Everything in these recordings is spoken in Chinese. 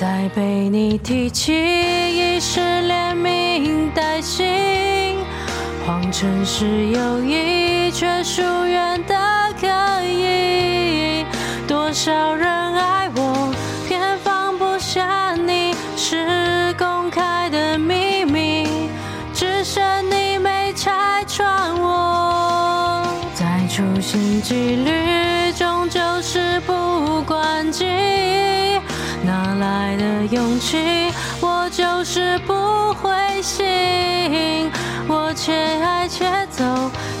再被你提起，已是连名带姓。谎称是友谊，却疏远的可以。多少人爱我，偏放不下你，是公开的秘密，只剩你没拆穿我。再处心积虑，终究事不关己。哪来的勇气？我就是不灰心。我且爱且走，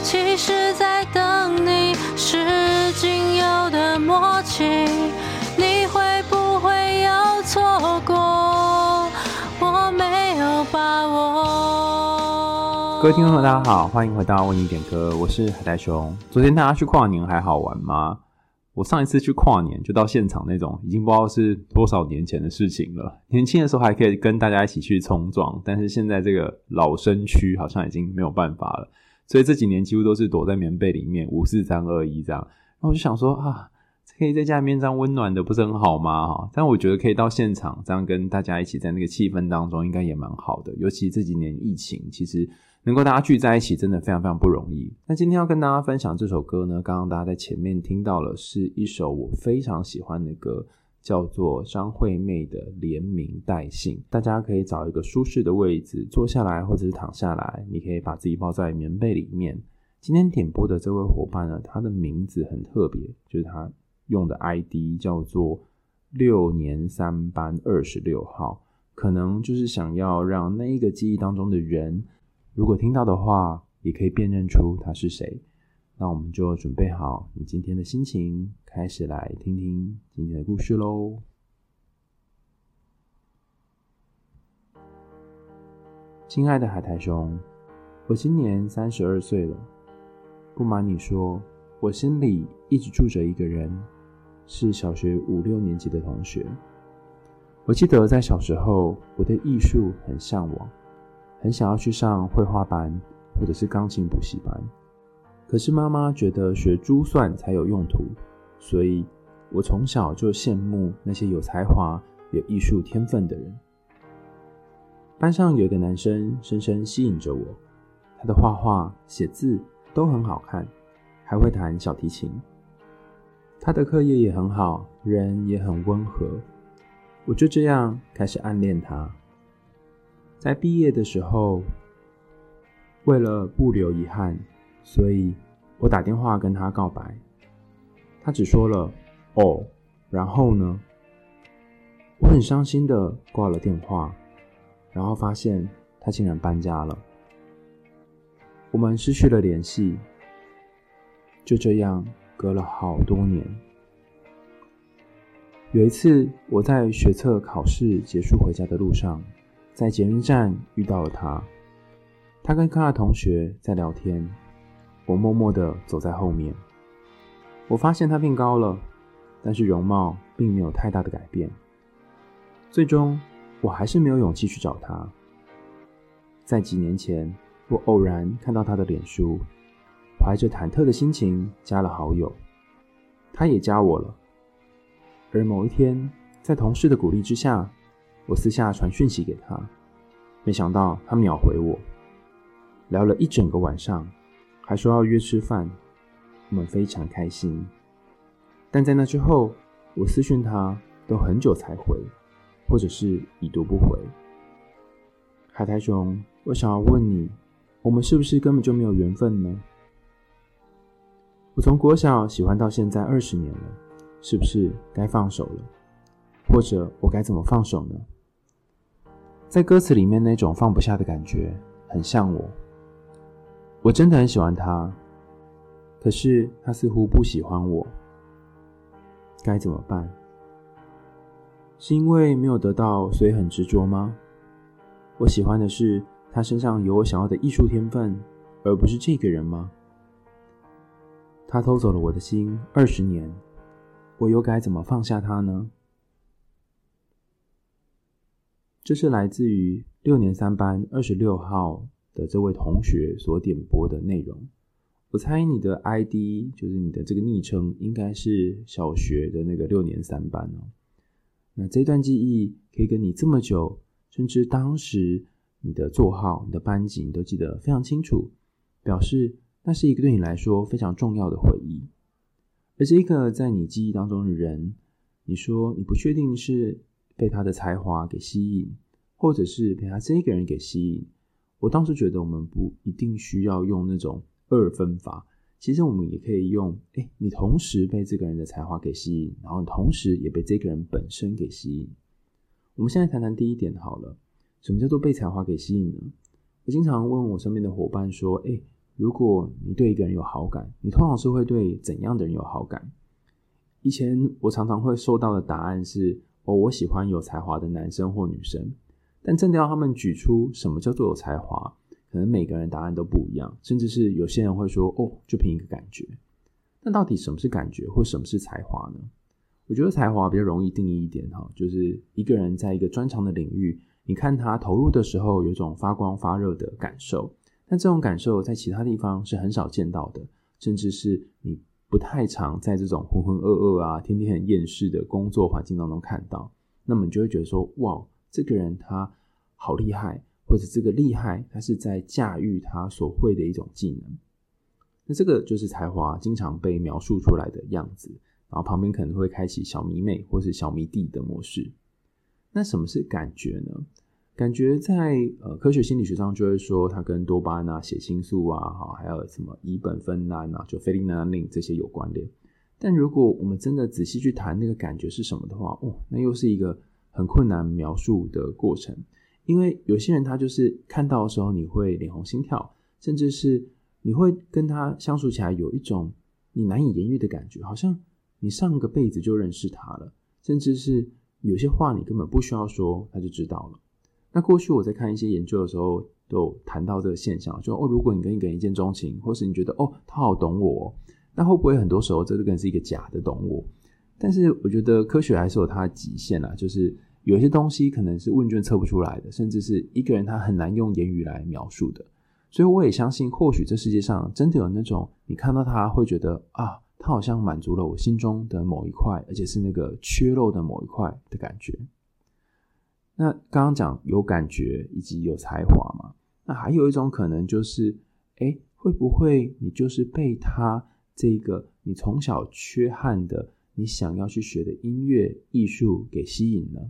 其实在等你，是仅有的默契。你会不会有错过？我没有把握。各位听众朋友，大家好，欢迎回到为你点歌，我是海苔熊。昨天大家去跨年还好玩吗？我上一次去跨年就到现场那种，已经不知道是多少年前的事情了。年轻的时候还可以跟大家一起去冲撞，但是现在这个老身躯好像已经没有办法了，所以这几年几乎都是躲在棉被里面，五四三二一这样。然后我就想说啊，可以在家里面这样温暖的，不是很好吗？哈，但我觉得可以到现场这样跟大家一起在那个气氛当中，应该也蛮好的。尤其这几年疫情，其实。能够大家聚在一起，真的非常非常不容易。那今天要跟大家分享这首歌呢，刚刚大家在前面听到了，是一首我非常喜欢的歌，叫做张惠妹的《连名带姓》。大家可以找一个舒适的位置坐下来，或者是躺下来，你可以把自己抱在棉被里面。今天点播的这位伙伴呢，他的名字很特别，就是他用的 ID 叫做六年三班二十六号，可能就是想要让那一个记忆当中的人。如果听到的话，也可以辨认出他是谁。那我们就准备好你今天的心情，开始来听听今天的故事喽。亲爱的海苔熊，我今年三十二岁了。不瞒你说，我心里一直住着一个人，是小学五六年级的同学。我记得在小时候，我对艺术很向往。很想要去上绘画班，或者是钢琴补习班，可是妈妈觉得学珠算才有用途，所以我从小就羡慕那些有才华、有艺术天分的人。班上有一个男生深深吸引着我，他的画画、写字都很好看，还会弹小提琴。他的课业也很好，人也很温和，我就这样开始暗恋他。在毕业的时候，为了不留遗憾，所以我打电话跟他告白。他只说了“哦”，然后呢，我很伤心的挂了电话，然后发现他竟然搬家了。我们失去了联系，就这样隔了好多年。有一次，我在学测考试结束回家的路上。在捷运站遇到了他，他跟他的同学在聊天，我默默地走在后面。我发现他变高了，但是容貌并没有太大的改变。最终，我还是没有勇气去找他。在几年前，我偶然看到他的脸书，怀着忐忑的心情加了好友，他也加我了。而某一天，在同事的鼓励之下，我私下传讯息给他，没想到他秒回我，聊了一整个晚上，还说要约吃饭，我们非常开心。但在那之后，我私讯他都很久才回，或者是已读不回。海苔熊，我想要问你，我们是不是根本就没有缘分呢？我从国小喜欢到现在二十年了，是不是该放手了？或者我该怎么放手呢？在歌词里面那种放不下的感觉，很像我。我真的很喜欢他，可是他似乎不喜欢我，该怎么办？是因为没有得到，所以很执着吗？我喜欢的是他身上有我想要的艺术天分，而不是这个人吗？他偷走了我的心二十年，我又该怎么放下他呢？这是来自于六年三班二十六号的这位同学所点播的内容。我猜你的 ID 就是你的这个昵称，应该是小学的那个六年三班哦。那这段记忆可以跟你这么久，甚至当时你的座号、你的班级你都记得非常清楚，表示那是一个对你来说非常重要的回忆。而这个在你记忆当中的人，你说你不确定是被他的才华给吸引，或者是被他这个人给吸引。我当时觉得我们不一定需要用那种二分法，其实我们也可以用，哎，你同时被这个人的才华给吸引，然后同时也被这个人本身给吸引。我们现在谈谈第一点好了，什么叫做被才华给吸引呢？我经常问我身边的伙伴说，哎，如果你对一个人有好感，你通常是会对怎样的人有好感？以前我常常会收到的答案是，哦，我喜欢有才华的男生或女生。但真的要他们举出什么叫做有才华，可能每个人答案都不一样，甚至是有些人会说：“哦，就凭一个感觉。”那到底什么是感觉，或什么是才华呢？我觉得才华比较容易定义一点哈，就是一个人在一个专长的领域，你看他投入的时候，有种发光发热的感受，但这种感受在其他地方是很少见到的，甚至是你不太常在这种浑浑噩噩啊、天天很厌世的工作环境当中看到，那么你就会觉得说：“哇！”这个人他好厉害，或者这个厉害，他是在驾驭他所会的一种技能。那这个就是才华经常被描述出来的样子。然后旁边可能会开启小迷妹或是小迷弟的模式。那什么是感觉呢？感觉在呃科学心理学上就会说，它跟多巴胺啊、血清素啊、哈还有什么乙苯酚胺啊、就非利南林这些有关联。但如果我们真的仔细去谈那个感觉是什么的话，哦，那又是一个。很困难描述的过程，因为有些人他就是看到的时候你会脸红心跳，甚至是你会跟他相处起来有一种你难以言喻的感觉，好像你上个辈子就认识他了，甚至是有些话你根本不需要说他就知道了。那过去我在看一些研究的时候，都有谈到这个现象，就哦，如果你跟一个人一见钟情，或是你觉得哦他好懂我，那会不会很多时候这个人是一个假的懂我？但是我觉得科学还是有它的极限啦，就是有些东西可能是问卷测不出来的，甚至是一个人他很难用言语来描述的。所以我也相信，或许这世界上真的有那种你看到他会觉得啊，他好像满足了我心中的某一块，而且是那个缺漏的某一块的感觉。那刚刚讲有感觉以及有才华嘛，那还有一种可能就是，哎，会不会你就是被他这个你从小缺憾的？你想要去学的音乐艺术给吸引呢？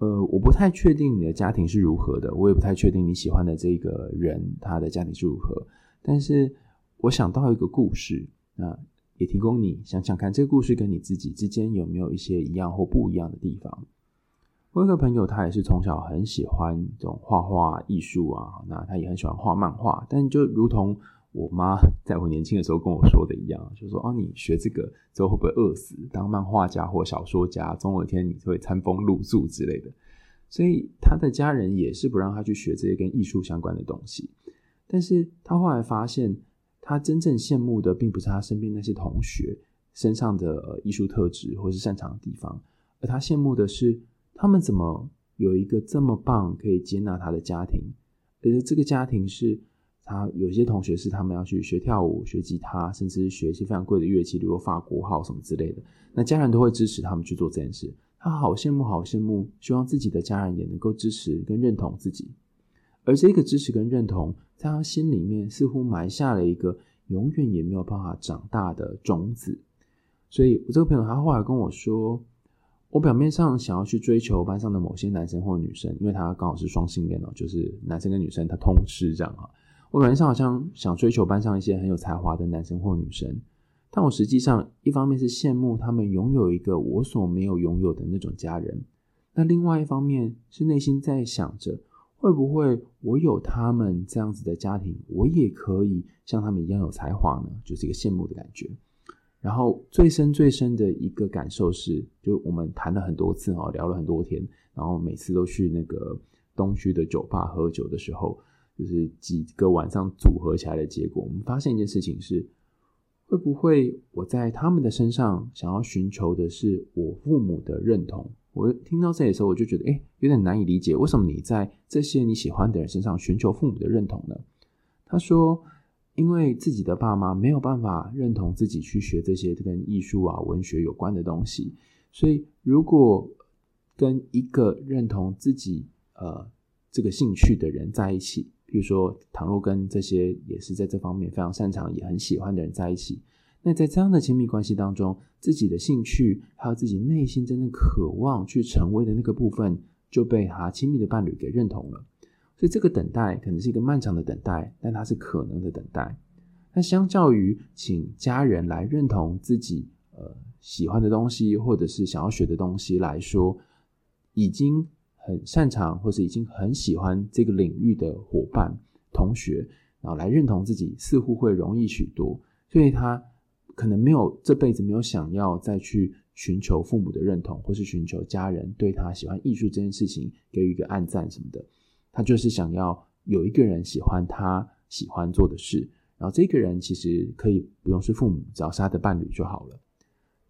呃，我不太确定你的家庭是如何的，我也不太确定你喜欢的这个人他的家庭是如何。但是我想到一个故事，那也提供你想想看，这个故事跟你自己之间有没有一些一样或不一样的地方。我有个朋友，他也是从小很喜欢这种画画艺术啊，那他也很喜欢画漫画，但就如同。我妈在我年轻的时候跟我说的一样，就说啊，你学这个之后会不会饿死？当漫画家或小说家，总有一天你会餐风露宿之类的。所以他的家人也是不让他去学这些跟艺术相关的东西。但是他后来发现，他真正羡慕的并不是他身边那些同学身上的艺术特质或是擅长的地方，而他羡慕的是他们怎么有一个这么棒可以接纳他的家庭，而且这个家庭是。他有些同学是他们要去学跳舞、学吉他，甚至是学一些非常贵的乐器，比如法国号什么之类的。那家人都会支持他们去做这件事。他好羡慕，好羡慕，希望自己的家人也能够支持跟认同自己。而这个支持跟认同，在他心里面似乎埋下了一个永远也没有办法长大的种子。所以我这个朋友他后来跟我说，我表面上想要去追求班上的某些男生或女生，因为他刚好是双性恋哦，就是男生跟女生他通吃这样哈。我本来上好像想追求班上一些很有才华的男生或女生，但我实际上一方面是羡慕他们拥有一个我所没有拥有的那种家人，那另外一方面是内心在想着，会不会我有他们这样子的家庭，我也可以像他们一样有才华呢？就是一个羡慕的感觉。然后最深最深的一个感受是，就我们谈了很多次哦，聊了很多天，然后每次都去那个东区的酒吧喝酒的时候。就是几个晚上组合起来的结果，我们发现一件事情是：会不会我在他们的身上想要寻求的是我父母的认同？我听到这里的时候，我就觉得，哎，有点难以理解，为什么你在这些你喜欢的人身上寻求父母的认同呢？他说，因为自己的爸妈没有办法认同自己去学这些跟艺术啊、文学有关的东西，所以如果跟一个认同自己呃这个兴趣的人在一起，比如说，倘若跟这些也是在这方面非常擅长、也很喜欢的人在一起，那在这样的亲密关系当中，自己的兴趣还有自己内心真正渴望去成为的那个部分，就被他亲密的伴侣给认同了。所以这个等待可能是一个漫长的等待，但它是可能的等待。那相较于请家人来认同自己呃喜欢的东西，或者是想要学的东西来说，已经很擅长或是已经很喜欢这个领域的伙伴、同学，然后来认同自己，似乎会容易许多。所以他可能没有这辈子没有想要再去寻求父母的认同，或是寻求家人对他喜欢艺术这件事情给予一个暗赞什么的。他就是想要有一个人喜欢他喜欢做的事。然后这个人其实可以不用是父母，只要是他的伴侣就好了。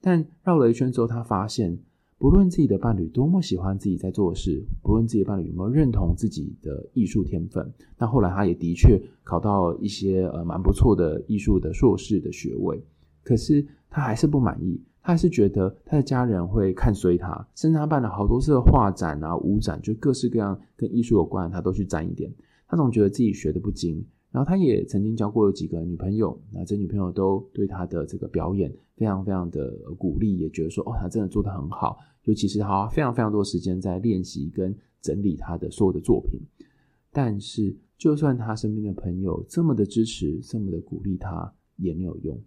但绕了一圈之后，他发现，不论自己的伴侣多么喜欢自己在做的事，不论自己的伴侣有没有认同自己的艺术天分，那后来他也的确考到一些呃蛮不错的艺术的硕士的学位，可是他还是不满意，他还是觉得他的家人会看衰他，甚至他办了好多次的画展啊、舞展，就各式各样跟艺术有关，他都去沾一点，他总觉得自己学的不精。然后他也曾经交过有几个女朋友，那这女朋友都对他的这个表演非常非常的鼓励，也觉得说哦，他真的做得很好，尤其是他非常非常多时间在练习跟整理他的所有的作品。但是，就算他身边的朋友这么的支持，这么的鼓励他，也没有用，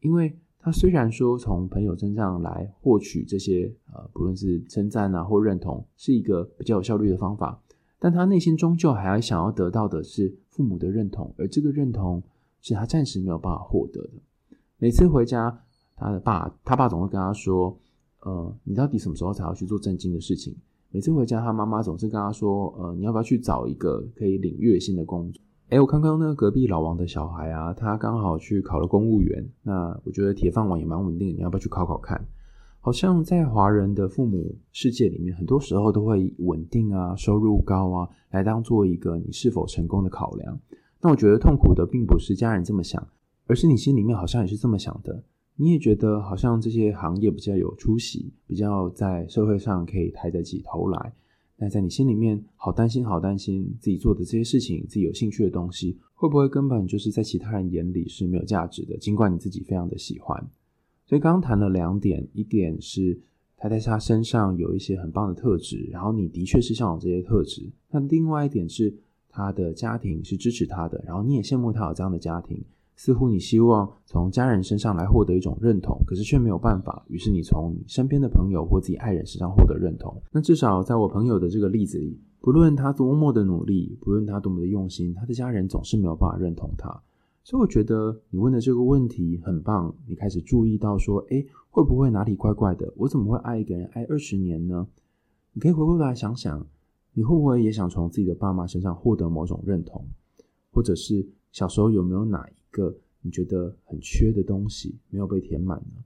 因为他虽然说从朋友身上来获取这些呃，不论是称赞啊或认同，是一个比较有效率的方法。但他内心终究还要想要得到的是父母的认同，而这个认同是他暂时没有办法获得的。每次回家，他的爸，他爸总会跟他说：“呃，你到底什么时候才要去做正经的事情？”每次回家，他妈妈总是跟他说：“呃，你要不要去找一个可以领月薪的工作？”诶，我看看那个隔壁老王的小孩啊，他刚好去考了公务员，那我觉得铁饭碗也蛮稳定，你要不要去考考看？好像在华人的父母世界里面，很多时候都会稳定啊、收入高啊来当做一个你是否成功的考量。那我觉得痛苦的并不是家人这么想，而是你心里面好像也是这么想的。你也觉得好像这些行业比较有出息，比较在社会上可以抬得起头来。但在你心里面，好担心，好担心自己做的这些事情，自己有兴趣的东西，会不会根本就是在其他人眼里是没有价值的？尽管你自己非常的喜欢。所以刚刚谈了两点，一点是他在他身上有一些很棒的特质，然后你的确是向往这些特质。那另外一点是他的家庭是支持他的，然后你也羡慕他有这样的家庭。似乎你希望从家人身上来获得一种认同，可是却没有办法。于是你从你身边的朋友或自己爱人身上获得认同。那至少在我朋友的这个例子里，不论他多么的努力，不论他多么的用心，他的家人总是没有办法认同他。所以我觉得你问的这个问题很棒，你开始注意到说，诶，会不会哪里怪怪的？我怎么会爱一个人爱二十年呢？你可以回过头来想想，你会不会也想从自己的爸妈身上获得某种认同，或者是小时候有没有哪一个你觉得很缺的东西没有被填满呢？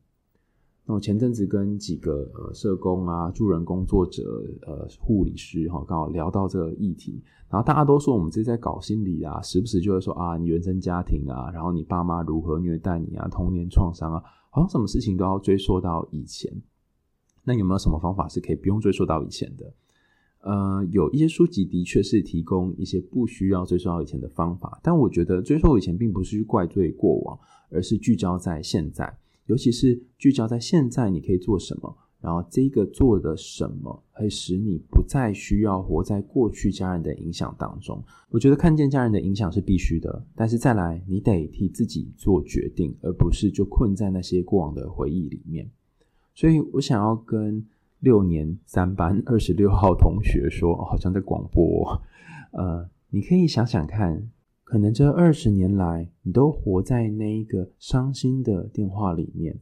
那我前阵子跟几个呃社工啊、助人工作者、呃护理师哈，刚好聊到这个议题，然后大家都说我们这在搞心理啊，时不时就会说啊，你原生家庭啊，然后你爸妈如何虐待你啊，童年创伤啊，好像什么事情都要追溯到以前。那有没有什么方法是可以不用追溯到以前的？呃，有一些书籍的确是提供一些不需要追溯到以前的方法，但我觉得追溯以前并不是去怪罪过往，而是聚焦在现在。尤其是聚焦在现在，你可以做什么？然后这个做的什么，会使你不再需要活在过去家人的影响当中。我觉得看见家人的影响是必须的，但是再来，你得替自己做决定，而不是就困在那些过往的回忆里面。所以我想要跟六年三班二十六号同学说，好像在广播，呃，你可以想想看。可能这二十年来，你都活在那一个伤心的电话里面。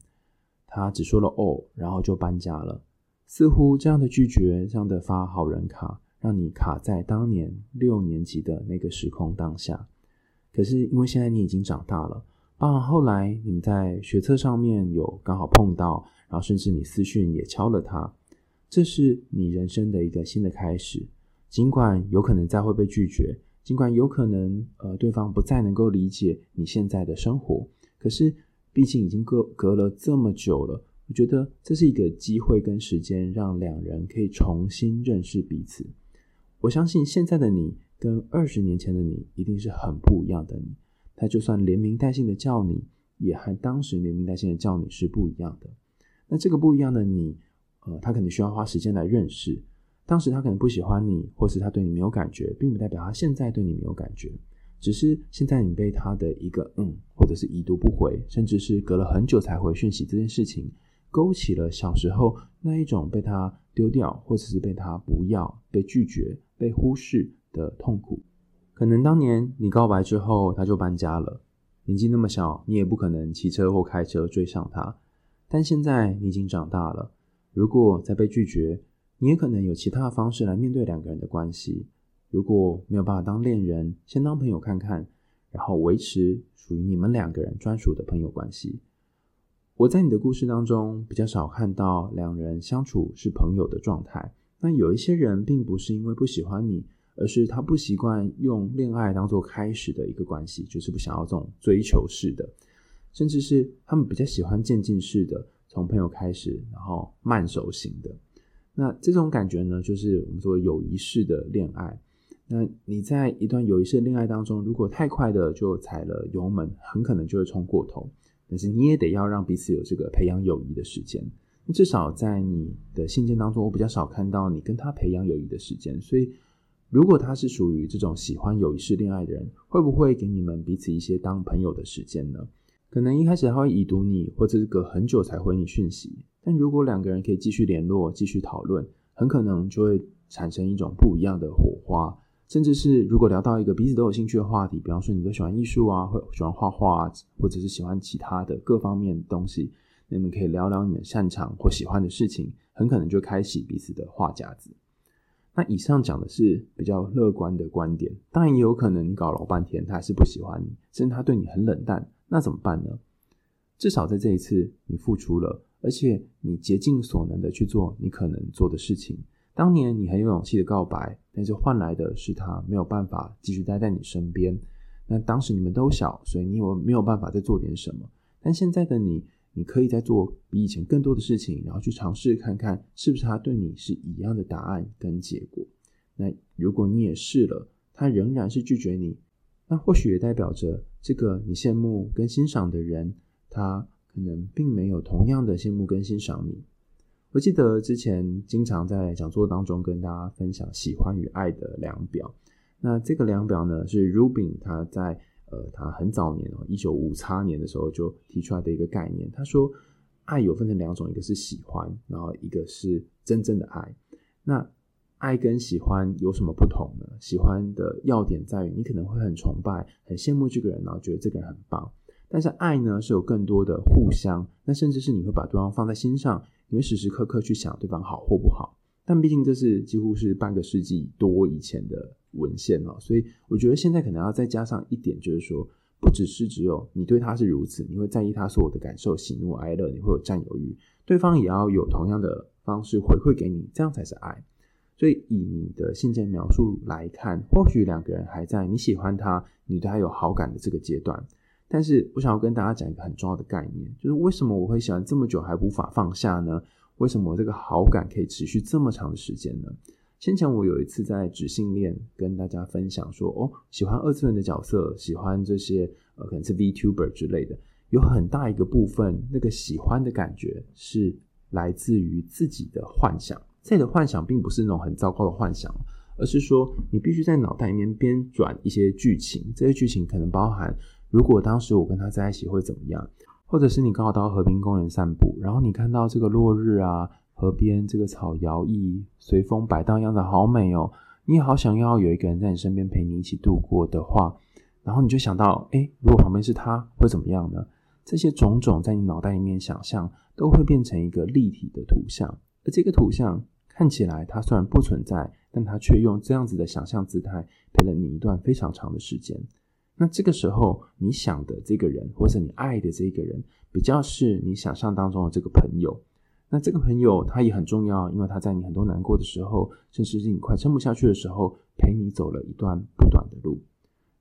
他只说了“哦”，然后就搬家了。似乎这样的拒绝，这样的发好人卡，让你卡在当年六年级的那个时空当下。可是因为现在你已经长大了，包括后来你们在学测上面有刚好碰到，然后甚至你私讯也敲了他，这是你人生的一个新的开始。尽管有可能再会被拒绝。尽管有可能，呃，对方不再能够理解你现在的生活，可是毕竟已经隔隔了这么久了，我觉得这是一个机会跟时间，让两人可以重新认识彼此。我相信现在的你跟二十年前的你一定是很不一样的你。他就算连名带姓的叫你，也和当时连名带姓的叫你是不一样的。那这个不一样的你，呃，他可能需要花时间来认识。当时他可能不喜欢你，或是他对你没有感觉，并不代表他现在对你没有感觉。只是现在你被他的一个嗯，或者是已读不回，甚至是隔了很久才回讯息这件事情，勾起了小时候那一种被他丢掉，或者是被他不要、被拒绝、被忽视的痛苦。可能当年你告白之后，他就搬家了，年纪那么小，你也不可能骑车或开车追上他。但现在你已经长大了，如果再被拒绝，你也可能有其他的方式来面对两个人的关系。如果没有办法当恋人，先当朋友看看，然后维持属于你们两个人专属的朋友关系。我在你的故事当中比较少看到两人相处是朋友的状态。那有一些人并不是因为不喜欢你，而是他不习惯用恋爱当做开始的一个关系，就是不想要这种追求式的，甚至是他们比较喜欢渐进式的，从朋友开始，然后慢熟型的。那这种感觉呢，就是我们说友谊式的恋爱。那你在一段友谊式恋爱当中，如果太快的就踩了油门，很可能就会冲过头。但是你也得要让彼此有这个培养友谊的时间。至少在你的信件当中，我比较少看到你跟他培养友谊的时间。所以，如果他是属于这种喜欢友谊式恋爱的人，会不会给你们彼此一些当朋友的时间呢？可能一开始他会已读你，或者是隔很久才回你讯息。但如果两个人可以继续联络、继续讨论，很可能就会产生一种不一样的火花。甚至是如果聊到一个彼此都有兴趣的话题，比方说你都喜欢艺术啊，或喜欢画画啊，或者是喜欢其他的各方面的东西，你们可以聊聊你们擅长或喜欢的事情，很可能就开启彼此的话匣子。那以上讲的是比较乐观的观点，当然也有可能你搞老半天他还是不喜欢你，甚至他对你很冷淡，那怎么办呢？至少在这一次你付出了，而且你竭尽所能的去做你可能做的事情。当年你很有勇气的告白，但是换来的是他没有办法继续待在你身边。那当时你们都小，所以你有没有办法再做点什么？但现在的你，你可以再做比以前更多的事情，然后去尝试看看是不是他对你是一样的答案跟结果。那如果你也试了，他仍然是拒绝你，那或许也代表着这个你羡慕跟欣赏的人，他可能并没有同样的羡慕跟欣赏你。我记得之前经常在讲座当中跟大家分享喜欢与爱的量表。那这个量表呢，是 Rubin 他在呃他很早年哦，一九五叉年的时候就提出来的一个概念。他说，爱有分成两种，一个是喜欢，然后一个是真正的爱。那爱跟喜欢有什么不同呢？喜欢的要点在于你可能会很崇拜、很羡慕这个人，然后觉得这个人很棒。但是爱呢，是有更多的互相，那甚至是你会把对方放在心上。你会时时刻刻去想对方好或不好，但毕竟这是几乎是半个世纪多以前的文献了，所以我觉得现在可能要再加上一点，就是说，不只是只有你对他是如此，你会在意他所有的感受、喜怒哀乐，你会有占有欲，对方也要有同样的方式回馈给你，这样才是爱。所以以你的信件描述来看，或许两个人还在你喜欢他，你对他有好感的这个阶段。但是我想要跟大家讲一个很重要的概念，就是为什么我会喜欢这么久还无法放下呢？为什么我这个好感可以持续这么长的时间呢？先前我有一次在纸性恋跟大家分享说，哦，喜欢二次元的角色，喜欢这些呃可能是 VTuber 之类的，有很大一个部分那个喜欢的感觉是来自于自己的幻想。这里的幻想并不是那种很糟糕的幻想，而是说你必须在脑袋里面编转一些剧情，这些剧情可能包含。如果当时我跟他在一起会怎么样？或者是你刚好到河滨公园散步，然后你看到这个落日啊，河边这个草摇曳，随风摆荡，样子好美哦。你好想要有一个人在你身边陪你一起度过的话，然后你就想到，诶，如果旁边是他，会怎么样呢？这些种种在你脑袋里面想象，都会变成一个立体的图像。而这个图像看起来它虽然不存在，但它却用这样子的想象姿态陪了你一段非常长的时间。那这个时候，你想的这个人，或者你爱的这个人，比较是你想象当中的这个朋友。那这个朋友他也很重要，因为他在你很多难过的时候，甚至是你快撑不下去的时候，陪你走了一段不短的路。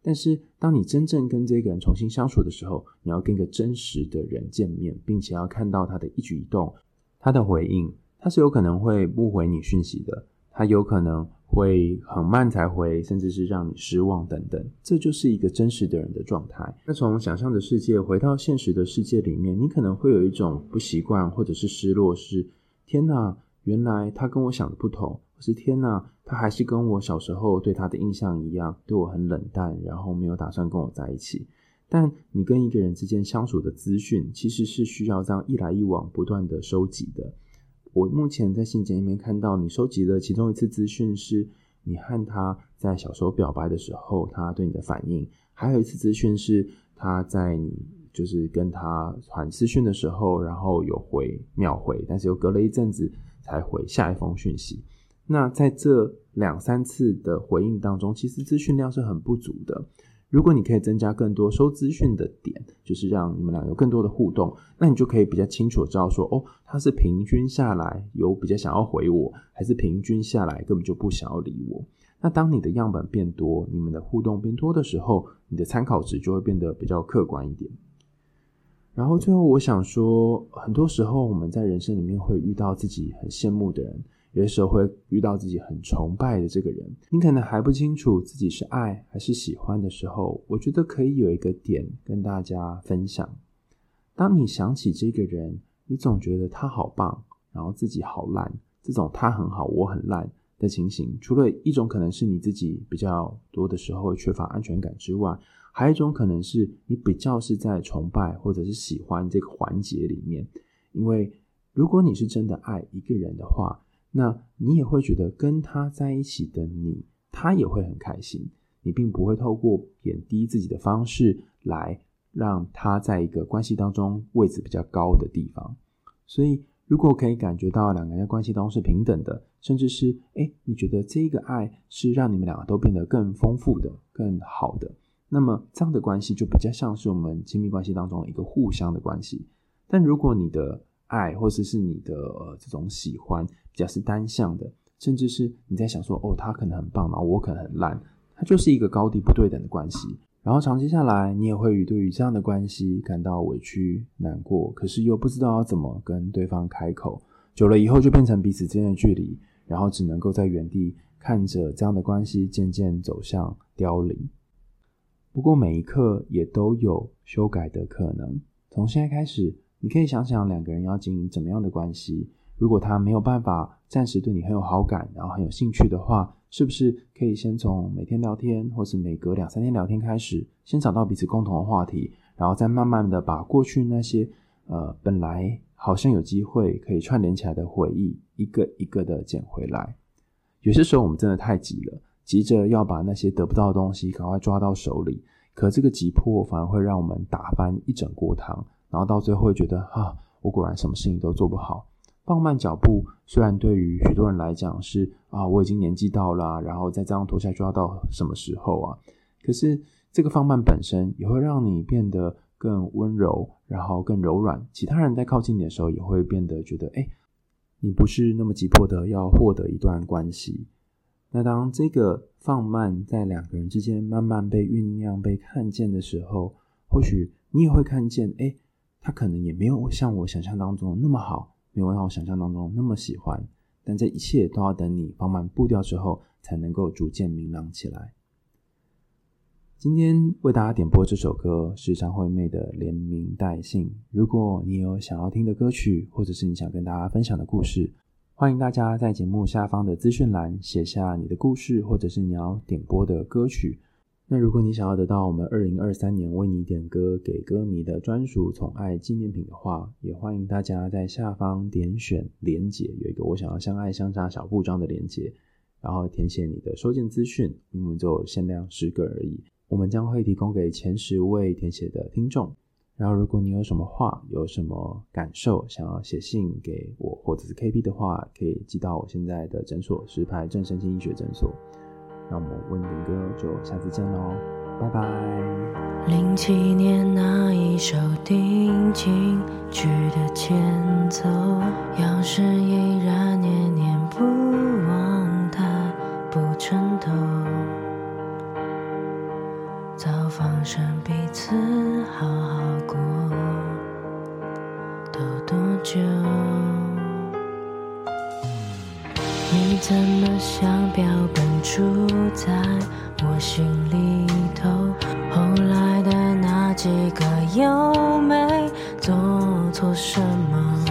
但是当你真正跟这个人重新相处的时候，你要跟一个真实的人见面，并且要看到他的一举一动，他的回应，他是有可能会不回你讯息的，他有可能会很慢才回，甚至是让你失望等等，这就是一个真实的人的状态。那从想象的世界回到现实的世界里面，你可能会有一种不习惯或者是失落，是天哪，原来他跟我想的不同。是天呐，他还是跟我小时候对他的印象一样，对我很冷淡，然后没有打算跟我在一起。但你跟一个人之间相处的资讯，其实是需要这样一来一往不断的收集的。我目前在信件里面看到，你收集的其中一次资讯，是你和他在小时候表白的时候，他对你的反应；还有一次资讯是他在你就是跟他传私讯的时候，然后有回秒回，但是又隔了一阵子才回下一封讯息。那在这两三次的回应当中，其实资讯量是很不足的。如果你可以增加更多收资讯的点，就是让你们俩有更多的互动，那你就可以比较清楚知道说，哦，他是平均下来有比较想要回我，还是平均下来根本就不想要理我。那当你的样本变多，你们的互动变多的时候，你的参考值就会变得比较客观一点。然后最后我想说，很多时候我们在人生里面会遇到自己很羡慕的人。有的时候会遇到自己很崇拜的这个人，你可能还不清楚自己是爱还是喜欢的时候，我觉得可以有一个点跟大家分享。当你想起这个人，你总觉得他好棒，然后自己好烂，这种他很好我很烂的情形，除了一种可能是你自己比较多的时候缺乏安全感之外，还有一种可能是你比较是在崇拜或者是喜欢这个环节里面。因为如果你是真的爱一个人的话，那你也会觉得跟他在一起的你，他也会很开心。你并不会透过贬低自己的方式来让他在一个关系当中位置比较高的地方。所以，如果可以感觉到两个人的关系当中是平等的，甚至是诶，你觉得这个爱是让你们两个都变得更丰富的、更好的，那么这样的关系就比较像是我们亲密关系当中一个互相的关系。但如果你的爱或者是你的呃这种喜欢比较是单向的，甚至是你在想说哦，他可能很棒，然后我可能很烂，它就是一个高低不对等的关系。然后长期下来，你也会对于这样的关系感到委屈、难过，可是又不知道要怎么跟对方开口。久了以后，就变成彼此之间的距离，然后只能够在原地看着这样的关系渐渐走向凋零。不过每一刻也都有修改的可能，从现在开始。你可以想想两个人要经营怎么样的关系？如果他没有办法暂时对你很有好感，然后很有兴趣的话，是不是可以先从每天聊天，或是每隔两三天聊天开始，先找到彼此共同的话题，然后再慢慢的把过去那些呃本来好像有机会可以串联起来的回忆，一个一个的捡回来。有些时候我们真的太急了，急着要把那些得不到的东西赶快抓到手里，可这个急迫反而会让我们打翻一整锅汤。然后到最后会觉得啊，我果然什么事情都做不好。放慢脚步，虽然对于许多人来讲是啊，我已经年纪到了，然后再这样拖下去要到什么时候啊？可是这个放慢本身也会让你变得更温柔，然后更柔软。其他人在靠近你的时候，也会变得觉得，哎，你不是那么急迫的要获得一段关系。那当这个放慢在两个人之间慢慢被酝酿、被看见的时候，或许你也会看见，哎。他可能也没有像我想象当中那么好，没有让我想象当中那么喜欢，但这一切都要等你放慢步调之后，才能够逐渐明朗起来。今天为大家点播这首歌是张惠妹的《连名带姓》。如果你有想要听的歌曲，或者是你想跟大家分享的故事，欢迎大家在节目下方的资讯栏写下你的故事，或者是你要点播的歌曲。那如果你想要得到我们二零二三年为你点歌给歌迷的专属宠爱纪念品的话，也欢迎大家在下方点选连结，有一个我想要相爱相杀小布章的连结，然后填写你的收件资讯，因为只有限量十个而已，我们将会提供给前十位填写的听众。然后如果你有什么话，有什么感受，想要写信给我或者是 KB 的话，可以寄到我现在的诊所石牌正声经医学诊所。那我们温宁哥就下次见喽，拜拜。零七年那一首定情曲的前奏，要是依然念念不忘，它不成头，早放生彼此好好过，都多久？你怎么想标本住在我心里头？后来的那几个又没做错什么？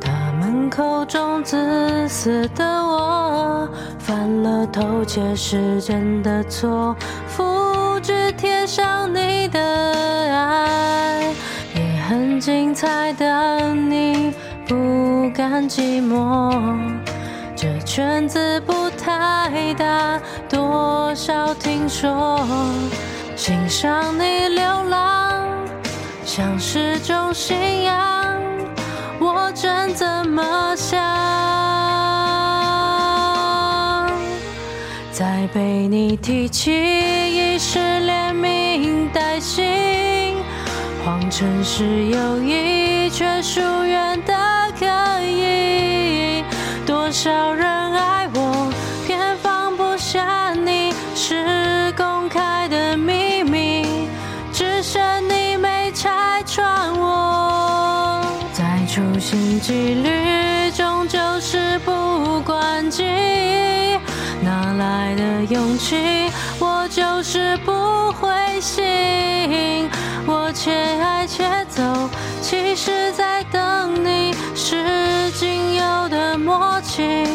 他们口中自私的我，犯了偷窃时间的错，复制贴上你的爱，也很精彩的你不甘寂寞。圈子不太大，多少听说，欣赏你流浪，像是种信仰。我真怎么想，再被你提起，已是连名带姓，谎称是友谊，却疏远的可以。多少人几率终究事不关己哪来的勇气？我就是不灰心我且爱且走其实在等你是仅有的默契。